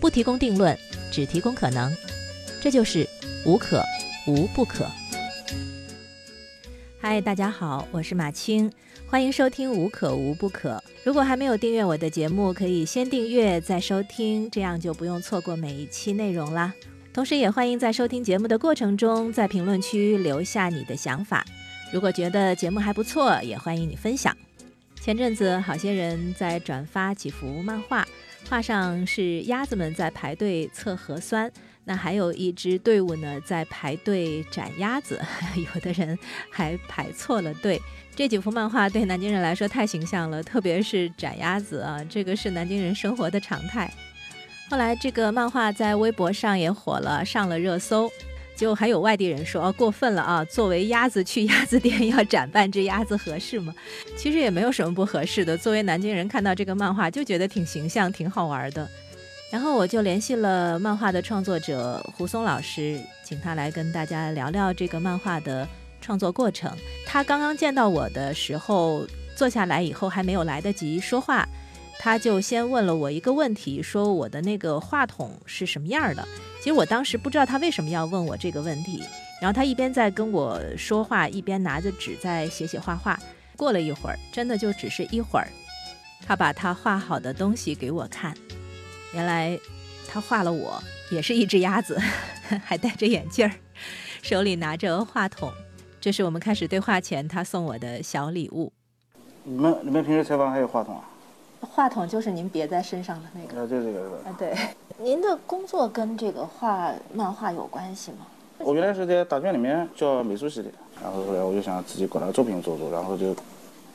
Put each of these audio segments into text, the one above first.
不提供定论，只提供可能，这就是无可无不可。嗨，大家好，我是马青，欢迎收听《无可无不可》。如果还没有订阅我的节目，可以先订阅再收听，这样就不用错过每一期内容啦。同时，也欢迎在收听节目的过程中，在评论区留下你的想法。如果觉得节目还不错，也欢迎你分享。前阵子，好些人在转发几幅漫画。画上是鸭子们在排队测核酸，那还有一支队伍呢在排队斩鸭子，有的人还排错了队。这几幅漫画对南京人来说太形象了，特别是斩鸭子啊，这个是南京人生活的常态。后来这个漫画在微博上也火了，上了热搜。就还有外地人说，哦，过分了啊！作为鸭子去鸭子店要斩半只鸭子合适吗？其实也没有什么不合适的。作为南京人，看到这个漫画就觉得挺形象、挺好玩的。然后我就联系了漫画的创作者胡松老师，请他来跟大家聊聊这个漫画的创作过程。他刚刚见到我的时候，坐下来以后还没有来得及说话。他就先问了我一个问题，说我的那个话筒是什么样的？其实我当时不知道他为什么要问我这个问题。然后他一边在跟我说话，一边拿着纸在写写画画。过了一会儿，真的就只是一会儿，他把他画好的东西给我看。原来他画了我，也是一只鸭子，还戴着眼镜儿，手里拿着话筒。这是我们开始对话前他送我的小礼物。你们你们平时采访还有话筒啊？话筒就是您别在身上的那个，啊，就这个是吧？啊，对。您的工作跟这个画漫画有关系吗？我原来是在大学里面教美术系的，然后后来我就想自己搞点作品做做，然后就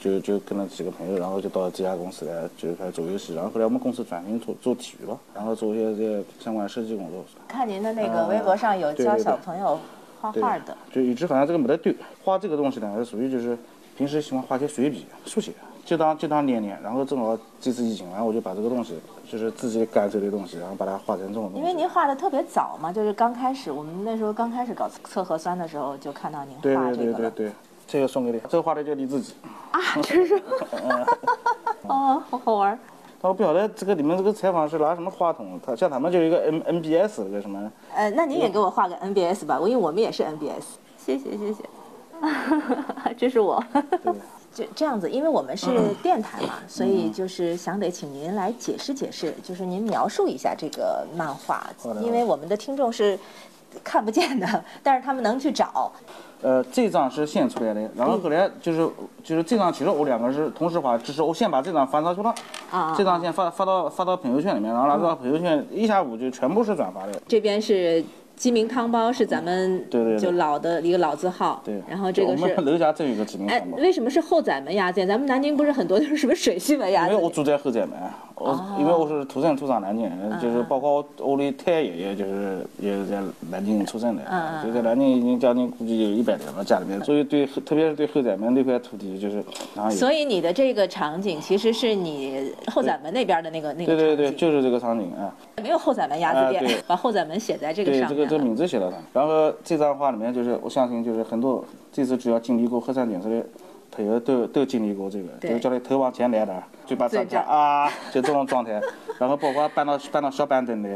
就就跟了几个朋友，然后就到这家公司来，就开始做游戏。然后后来我们公司转型做做体育了，然后做一些这相关设计工作。看您的那个微博上有教小朋友画画的，就一直好像这个没得对。画这个东西呢，是属于就是平时喜欢画些随笔、速写。就当就当练练，然后正好这次疫情，然后我就把这个东西，就是自己感受的东西，然后把它画成这种东西。因为您画的特别早嘛，就是刚开始，我们那时候刚开始搞测核酸的时候，就看到您画这个。对对对对对，这个送给你，这个画的就是你自己。啊，真是。哦，好好玩。他说不晓得这个你们这个采访是拿什么话筒？他像他们就一个 N N B S 个什么？呃，那您也给我画个 N B S 吧，因为我们也是 N B S。谢谢谢谢。这是我。就这样子，因为我们是电台嘛，所以就是想得请您来解释解释，就是您描述一下这个漫画，因为我们的听众是看不见的，但是他们能去找。呃，这张是先出来的，然后后来就是就是这张，其实我两个是同时发，只是我先把这张发上去了，啊，这张先发发到发到朋友圈里面，然后那个朋友圈一下午就全部是转发的。这边是。鸡鸣汤包是咱们就老的一个老字号，对，然后这个是楼下真有个鸡鸣汤包。哎，为什么是后宰门鸭子？咱们南京不是很多就是什么水西门鸭？因为我住在后宰门，我因为我是土生土长南京人，就是包括我我的太爷爷就是也是在南京出生的，就在南京已经将近估计有一百年了家里面，所以对特别是对后宰门那块土地就是。所以你的这个场景其实是你后宰门那边的那个那个对对对，就是这个场景啊。没有后宰门鸭子店，把后宰门写在这个上面。这个这名字写到上，然后这张画里面就是我相信就是很多这次只要经历过核酸检测的朋友都都经历过这个，就叫你头往前来点，嘴巴张开啊，就这种状态。然后包括搬到搬到小板凳的，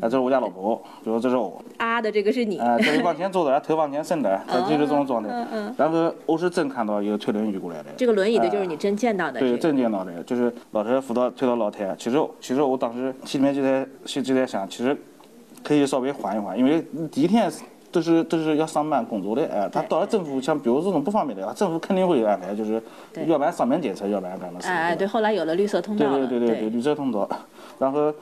啊，这是我家老婆，比如这是我。啊的这个是你。啊，这是往前坐的，头往前伸的，就是这种状态。嗯嗯。然后我是真看到有推轮椅过来的。这个轮椅的就是你真见到的。对，真见到的，就是老头扶到推到老太。其实其实我当时心里面就在心就在想，其实。可以稍微缓一缓，因为第一天都是都是要上班工作的，哎，他到了政府像比如这种不方便的，政府肯定会有安排，就是要不然上门检测，要不然干嘛事。哎哎，对，后来有了绿色通道。对对对对对，绿色通道，然后。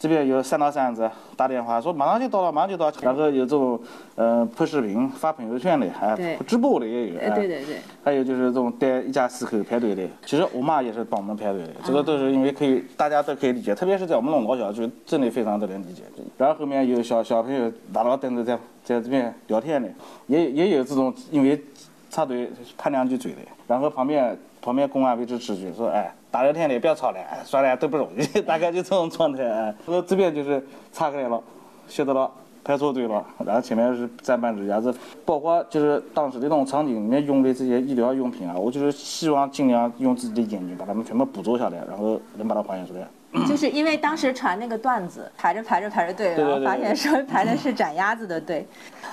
这边有三到三子打电话说马上就到了，马上就到。然后有这种，呃，拍视频发朋友圈的，还直播的也有。对对对。还有就是这种带一家四口排队的，其实我妈也是帮我们排队的。这个都是因为可以，大家都可以理解，特别是在我们那种老小区，真的非常的能理解。然后后面有小小朋友拿到凳子在在这边聊天的，也也有这种因为插队攀两句嘴的。然后旁边旁边公安维持秩序，说哎。大热天的，不要吵了，算了，都不容易，大概就这种状态。我这边就是岔开了，晓得了，排错队了，然后前面是站半只鸭子，包括就是当时的那种场景里面用的这些医疗用品啊，我就是希望尽量用自己的眼睛把它们全部捕捉下来，然后能把它还原出来。就是因为当时传那个段子，排着排着排着队，然后发现说排的是斩鸭子的队。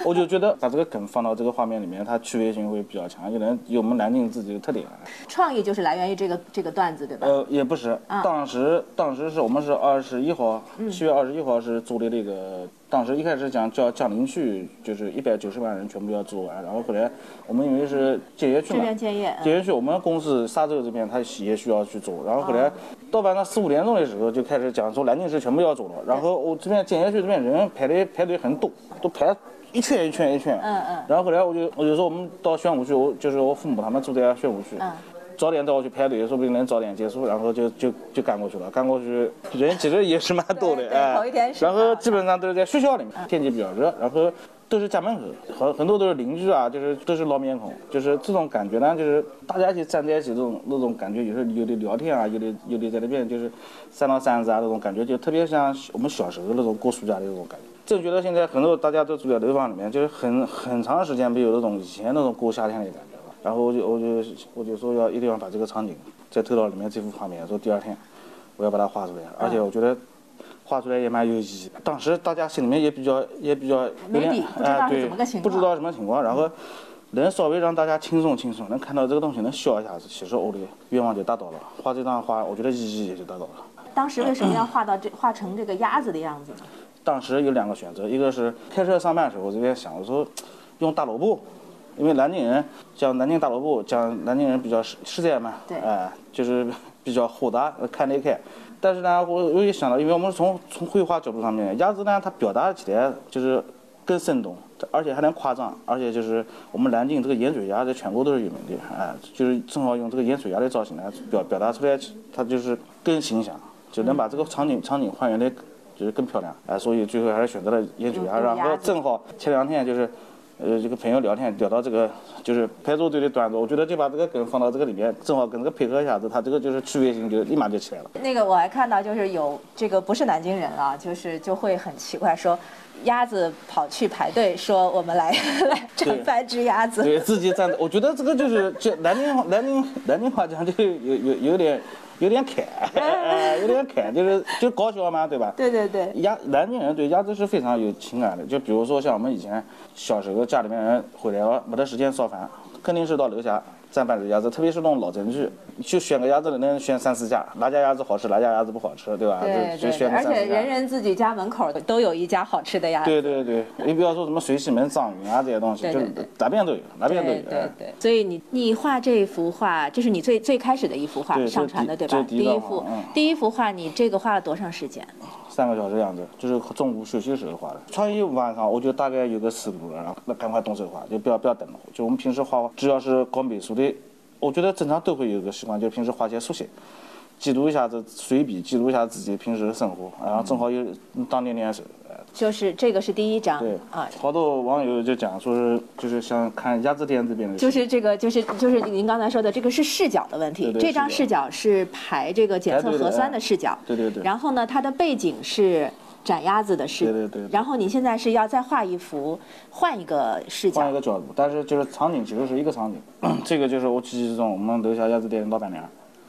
我就觉得把这个梗放到这个画面里面，它趣味性会比较强，有人有我们南京自己的特点。创意就是来源于这个这个段子，对吧？呃，也不是，当时当时是我们是二十一号，七月二十一号是做的那个，当时一开始讲叫江宁区，就是一百九十万人全部要做完，然后后来我们因为是建业区这嘛，边建业，嗯建业区我们公司沙洲这边他也需要去做，然后后来到晚上四五点钟的时候就开始讲说南京市全部要做了，然后我这边建业区这边人排队排队很多，都排一圈一圈一圈，嗯嗯。然后后来我就我就说我们到宣武区，我就是我父母他们住在宣武区，嗯。早点带我去排队，说不定能早点结束，然后就就就赶过去了。赶过去人其实也是蛮多的，哎。然后基本上都是在学校里面，天气比较热，然后都是家门口，很很多都是邻居啊，就是都是老面孔，就是这种感觉呢，就是大家一起站在一起，这种那种感觉，有时候有的聊天啊，有的有的在那边就是三到三子啊，那种感觉就特别像我们小时候那种过暑假的那种感觉。正觉得现在很多大家都住在楼房里面，就是很很长时间没有那种以前那种过夏天的感觉了。然后我就我就我就说要一定要把这个场景再投到里面这幅画面，说第二天我要把它画出来，而且我觉得画出来也蛮有意义。当时大家心里面也比较也比较有点没底哎对不知道什么情况，然后能稍微让大家轻松轻松，能看到这个东西能笑一下子，其实我的愿望就达到了。画这张画，我觉得意义也就达到了。当时为什么要画到这画成这个鸭子的样子呢？当时有两个选择，一个是开车上班的时候，我这边想我说用大萝卜，因为南京人讲南京大萝卜，讲南京人比较实实在嘛，对哎、就是比较豁达，看得开。但是呢，我我也想到，因为我们从从绘画角度上面，鸭子呢它表达起来就是更生动，而且还能夸张，而且就是我们南京这个盐水鸭在全国都是有名的，哎、就是正好用这个盐水鸭的造型来表表达出来，它就是更形象，就能把这个场景场景还原的就是更漂亮，哎、所以最后还是选择了烟酒鸭，然后正好前两天就是。呃，这个朋友聊天聊到这个，就是排座队的段子，我觉得就把这个梗放到这个里面，正好跟这个配合一下子，它这个就是趣味性就立马就起来了。那个我还看到，就是有这个不是南京人啊，就是就会很奇怪说，鸭子跑去排队说我们来 来对战半只鸭子，对自己站，我觉得这个就是 这南京话南京南京话讲就有有有点有点开，呃 有点开，就是就搞笑嘛，对吧？对对对，鸭南京人对鸭子是非常有情感的，就比如说像我们以前小时候家里面人回来了没得时间烧饭，肯定是到楼下站半只鸭子，特别是那种老城区，就选个鸭子能选三四家，哪家鸭子好吃，哪家鸭子不好吃，对吧？对对而且。人人自己家门口都有一家好吃的鸭子。对对对，你不要说什么水西门、藏云啊这些东西，就哪边都有，哪边都有。对对所以你你画这幅画，这是你最最开始的一幅画上传的对吧？第一幅嗯第一幅画，你这个画了多长时间？三个小时样子，就是中午休息的时候画的。创意晚上我就大概有个思路了，然后那赶快动手画，就不要不要等了。就我们平时画，只要是搞美术的，我觉得正常都会有个习惯，就平时花钱速写，记录一下子随笔，记录一下自己平时的生活，然后正好有当年练手。哎就是这个是第一张对啊，好多网友就讲说是就是想看鸭子店这边的，就是这个，就是就是您刚才说的，这个是视角的问题。对对这张视视角是排这个检测核酸的视角。对对对然后呢，它的背景是斩鸭子的事。对对对对然后你现在是要再画一幅，换一个视角换一。个角度，但是就是场景其实是一个场景。这个就是我记忆中我们楼下鸭子店的老板娘。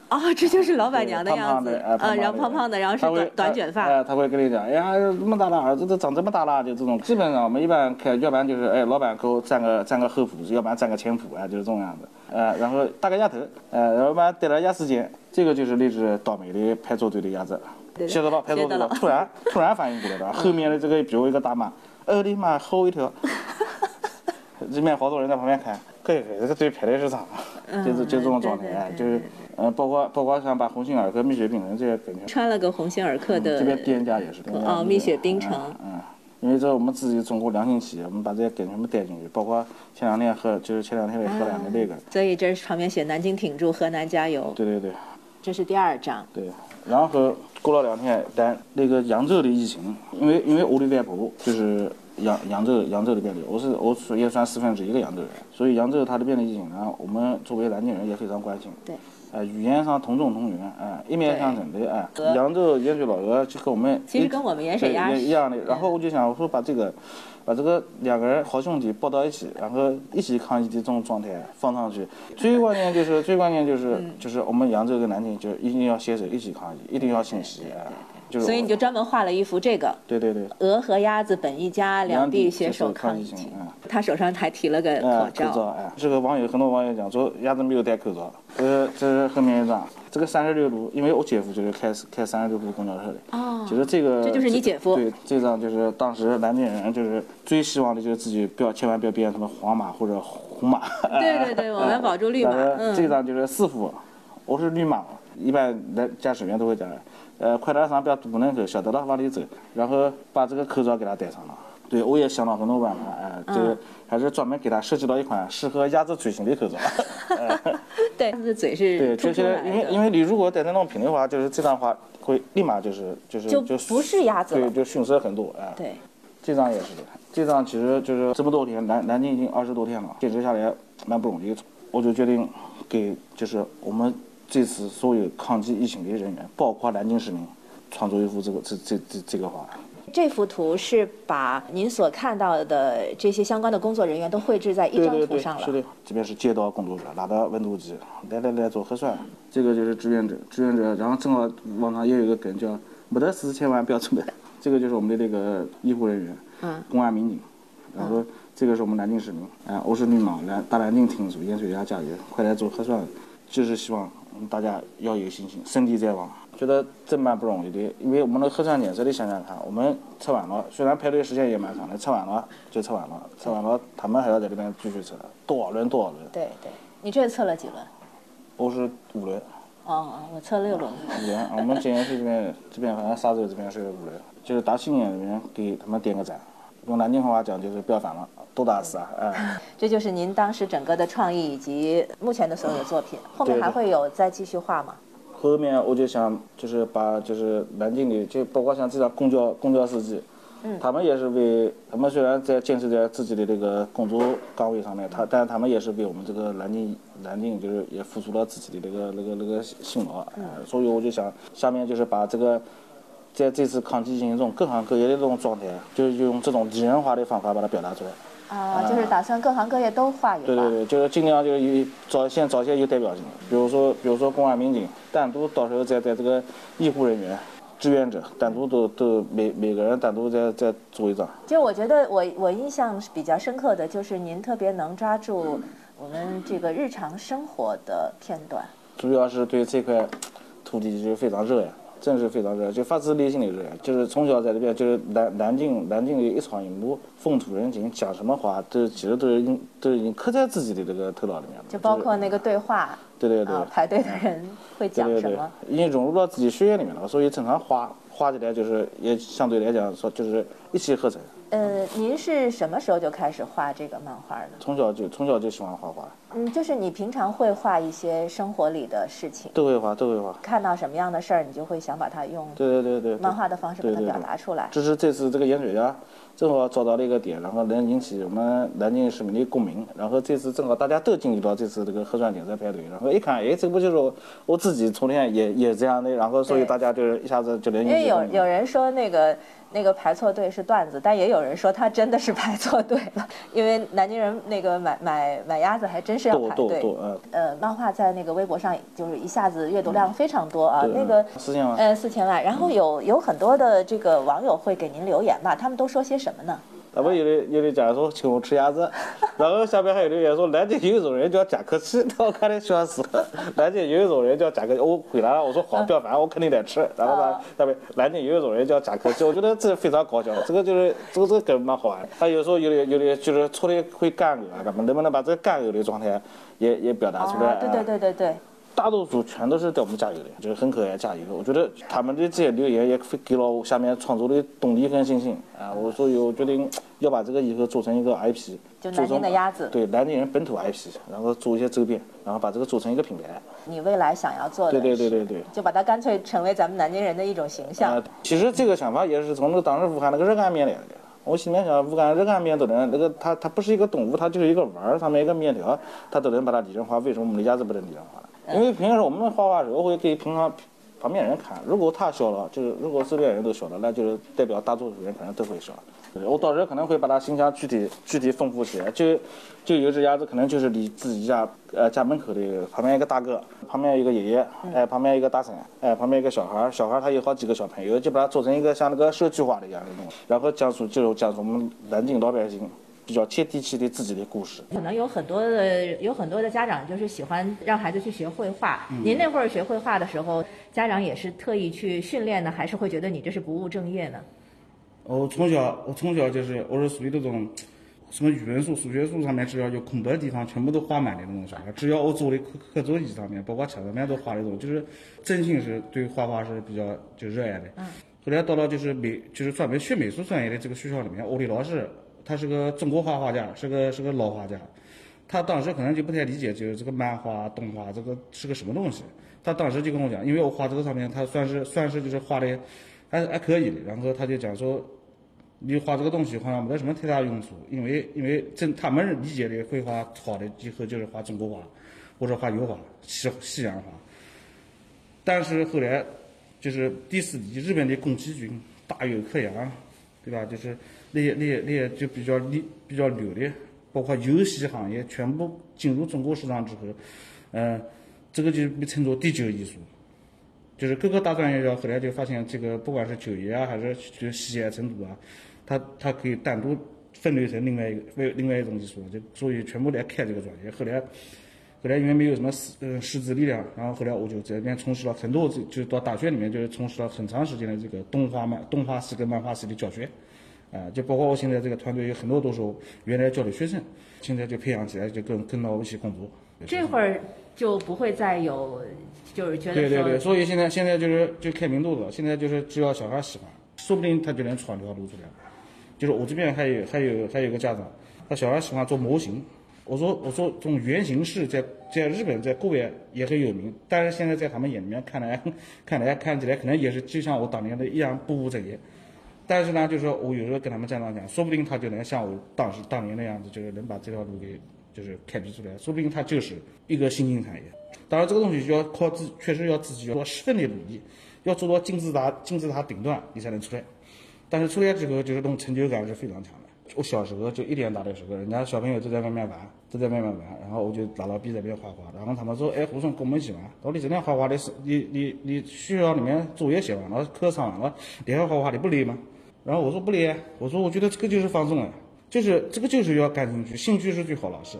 哦，这就是老板娘的样子胖的，哎，呃，然后胖胖的，然后是短短卷发。他哎，他会跟你讲，哎呀，这么大的儿子都长这么大了，就这种。基本上我们一般开，要不然就是哎，老板给我占个占个后铺，要不然占个前铺，哎，就是这种样子。呃，然后大个鸭头，呃，然后把带了鸭丝尖，这个就是那只倒霉的排座队的鸭子。对写到了排座队写到了突然 突然反应过来了，后面的这个比我一个大妈，哦我的妈，吓我一跳。这边好多人在旁边看，可以这个队排的是啥？就是就这种状态，就是，呃，包括包括像把鸿星尔克、蜜雪冰城这些感觉穿了个鸿星尔克的这边店家也是。哦蜜雪冰城嗯。嗯因为这是我们自己中国良心企业，我们把这些梗全部带进去，包括前两天喝，就是前两天也喝两个那个，所以这旁边写南京挺住，河南加油。对对对这是第二张。对。然后过了两天，但那个扬州的疫情，因为因为我的外婆就是扬扬州扬州那边的，我是我属也算四分之一个扬州人，所以扬州它那边的疫情呢，我们作为南京人也非常关心。对。呃，语言上同种同源，哎、一脉相承的，哎、扬州盐水老鹅就跟我们其实跟我们盐水鸭是一样的。然后我就想，我说把这个，把这个两个人好兄弟抱到一起，然后一起抗疫的这种状态放上去。最关键就是，最关键就是，嗯。就是我们扬州跟南京就一定要携手一起抗疫，一定要清晰，哎，就是所以你就专门画了一幅这个对对对，鹅和鸭子本一家，两地携手抗抗疫情。嗯他手上还提了个哎，口罩，这个网友很多网友讲说鸭子没有戴口罩，呃，这是后面一张，这个三十六路，因为我姐夫就是开开三十六路公交车的，哦就是这个，这就是你姐夫对，这张就是当时南京人就是最希望的就是自己不要千万不要变成什么黄马或者红马，对对对，我们保住绿码。然后这嗯，张就是四幅，我是绿马，一般来驾驶员都会讲，呃，快点上不要堵门口，晓得了往里走，然后把这个口罩给他戴上了。对，我也想了很多办法，哎、这个还是专门给他设计了一款适合鸭子嘴型的口罩。对，他的嘴是对，就是。因为因为你如果戴那种平的话，就是这张话会立马就是就是就就不是鸭子了对，就逊色很多，哎。对，这张也是的，这张其实就是这么多天，南南京已经二十多天了，坚持下来蛮不容易。我就决定给就是我们这次所有抗击疫情的人员，包括南京市民，创作一幅这个这这这这个画。这幅图是把您所看到的这些相关的工作人员都绘制在一张对对对，图上了。是的，这边是街道工作者，拿着温度计，来来来做核酸。这个就是志愿者，志愿者，然后正好网上也有一个梗叫“没得事千万不要出门”，这个就是我们的那个医护人员，嗯，公安民警，然后这个是我们南京市民，啊，我是绿毛，来大南京听书，盐水鸭加油，快来做核酸，就是希望嗯大家要有信心，胜地在望。觉得真蛮不容易的，因为我们的核酸检测，你想想看，我们测完了，虽然排队时间也蛮长的，测完了就测完了，测完了他们还要在这边继续测，多少轮多少轮，对对，你这测了几轮？我是五轮，哦哦，我测六轮。五轮，我们检验区这边这边好像沙洲这边是五轮，就是打心眼里面给他们点个赞，用南京话讲就是不要烦了，多打死啊，哎。这就是您当时整个的创意以及目前的所有的作品，后面还会有再继续画吗？后面我就想就是把就是南京的，就包括像这样公交公交司机，嗯他们也是为他们虽然在坚持在自己的这个工作岗位上面，他但是他们也是为我们这个南京南京就是也付出了自己的那个那个那个辛劳，所以我就想下面就是把这个。在这次抗击疫情中，各行各业的这种状态，就是用这种拟人化的方法把它表达出来。啊，就是打算各行各业都画一画。对对对，就是尽量就是有找先找些有代表性的，比如说比如说公安民警，单独到时候再在这个医护人员、志愿者，单独都都每每个人单独再再做一张。其实我觉得我我印象比较深刻的就是您特别能抓住我们这个日常生活的片段。主要是对这块土地就是非常热爱，真是非常热爱，就发自内心的热爱。就是从小在这边，就是南南京南京的一草一木，风土人情，讲什么话都其实都是都已经刻在自己的这个头脑里面了。就包括那个对话，对对对啊，排队的人会讲对对对什么？，已经融入到自己血液里面了，所以正常画画起来就是也相对来讲说就是一气呵成。呃，您是什么时候就开始画这个漫画的？从小就从小就喜欢画画，嗯，就是你平常会画一些生活里的事情，都会画都会画。看到什么样的事儿，你就会想把它用对对对对对。漫画的方式把它表达出来。这是这次这个盐水鸭，正好找到了一个点，然后能引起我们南京市民的共鸣。然后这次正好大家都经历到这次这个核酸检测排队，然后一看，哎，这不就是我我自己昨天也也这样的，然后所以大家就是一下子就能引因为有有人说那个那个排错队是段子，但也有人说他真的是排错队了，因为南京人那个买买买鸭子还真是要多排队。呃，漫画在那个微博上就是一下子阅读量非常多啊，对那个四千万。呃四千万，然后有有很多的这个网友会给您留言吧，他们都说些什么呢？他们有的有的讲说请我吃鸭子，然后下面还有留言说南京有一种人叫贾克西，我看得笑死了。南京有一种人叫贾克西，我回答了，我说好，不要烦，我肯定得吃。然后呢，下边南京有一种人叫贾克西，我觉得这非常搞笑，这个就是这个这个梗蛮好玩。他有时候有的有的就是出的会干呕啊，干嘛能不能把这个干呕的状态也也表达出来？啊，对对对对对，大多数全都是在我们加油的，就是很可爱加油。我觉得他们的这些留言也给了我下面创作的动力跟信心啊！我所以我决定要把这个以后做成一个 IP，就南京的鸭子对南京人本土 IP，然后做一些周边，然后把这个做成一个品牌。你未来想要做的对对对对对。就把它干脆成为咱们南京人的一种形象。啊，其实这个想法也是从那个当时武汉那个热干面来的。我心里面想，武汉热干面都能那个它它不是一个动物，它就是一个丸儿，上面一个面条，它都能把它拟人化，为什么我们的鸭子不能拟人化呢？因为平时我们画画时候会给平常旁边人看，如果他笑了，就是如果周边人都笑了，那就是代表大多数人可能都会笑。我到时候可能会把它形象具体具体丰富起来，就就有只鸭子，可能就是你自己家呃家门口的旁边一个大哥，旁边一个爷爷，哎，旁边一个大婶，哎，旁边一个小孩儿，小孩儿他有好几个小朋友，就把它做成一个像那个社区化的一样的东西，然后讲述就是讲述我们南京老百姓比较接地气的自己的故事。可能有很多的有很多的家长就是喜欢让孩子去学绘画。您那会儿学绘画的时候，家长也是特意去训练呢，还是会觉得你这是不务正业呢？我从小，我从小就是我是属于那种，什么语文书、数学书上面只要有空白的地方，全部都画满的那种小孩。只要我坐的课课桌椅上面，包括墙上面都画那种，就是真心是对画画是比较就热爱的。嗯。后来到了就是美，就是专门学美术专业的这个学校里面，我的老师他是个中国画画家，是个是个老画家。他当时可能就不太理解，就是这个漫画、动画这个是个什么东西。他当时就跟我讲，因为我画这个上面，他算是算是就是画的还还可以的。然后他就讲说。你画这个东西好像没得什么太大用处，因为因为正他们理解的绘画好的以后就是画中国画，或者画油画、西西洋画。但是后来就是第四季日本的宫崎骏、大友克洋，对吧？就是那些那些那些就比较厉比较牛的，包括游戏行业全部进入中国市场之后，嗯，这个就被称作第九艺术。就是各个大专院校后来就发现，这个不管是就业啊，还是就喜爱程度啊。他他可以单独分类成另外一个为另外一种艺术，就所以全部来开这个专业。后来后来因为没有什么师嗯师资力量，然后后来我就在那边从事了很多，就就到大学里面就是从事了很长时间的这个动画漫动画系跟漫画系的教学，啊，就包括我现在这个团队有很多都是原来教的学生，现在就培养起来就跟跟到我一起工作。这会儿就不会再有就是觉得对对对，所以现在现在就是就开明路了，现在就是只要小孩喜欢，说不定他就能闯这条路出来。就是我这边还有还有还有个家长，他小孩喜欢做模型。我说我说这种原型师在在日本在国外也很有名，但是现在在他们眼里面看来 看来看起来可能也是就像我当年的一样不务正业。但是呢，就是说我有时候跟他们家长讲，说不定他就能像我当时当年那样子，就是能把这条路给就是开辟出来，说不定他就是一个新兴产业。当然这个东西就要靠自，确实要自己要十分的努力，要做到金字塔金字塔顶端，你才能出来。但是出来之后，就是那种成就感是非常强的。我小时候就一点大的时候，人家小朋友都在外面玩，都在外面玩，然后我就拿到笔在那边画画。然后他们说：“哎，胡松，跟我们一起玩。”到你整天画画的是你你你学校里面作业写完了，课上完了，你还画画，你不累吗？然后我说不累。我说我觉得这个就是放松啊，就是这个就是要感兴趣，兴趣是最好老师。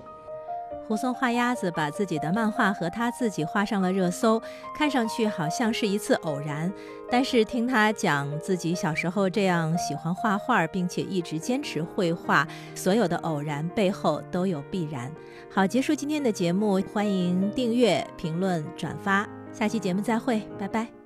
胡松画鸭子，把自己的漫画和他自己画上了热搜，看上去好像是一次偶然。但是听他讲自己小时候这样喜欢画画，并且一直坚持绘画，所有的偶然背后都有必然。好，结束今天的节目，欢迎订阅、评论、转发，下期节目再会，拜拜。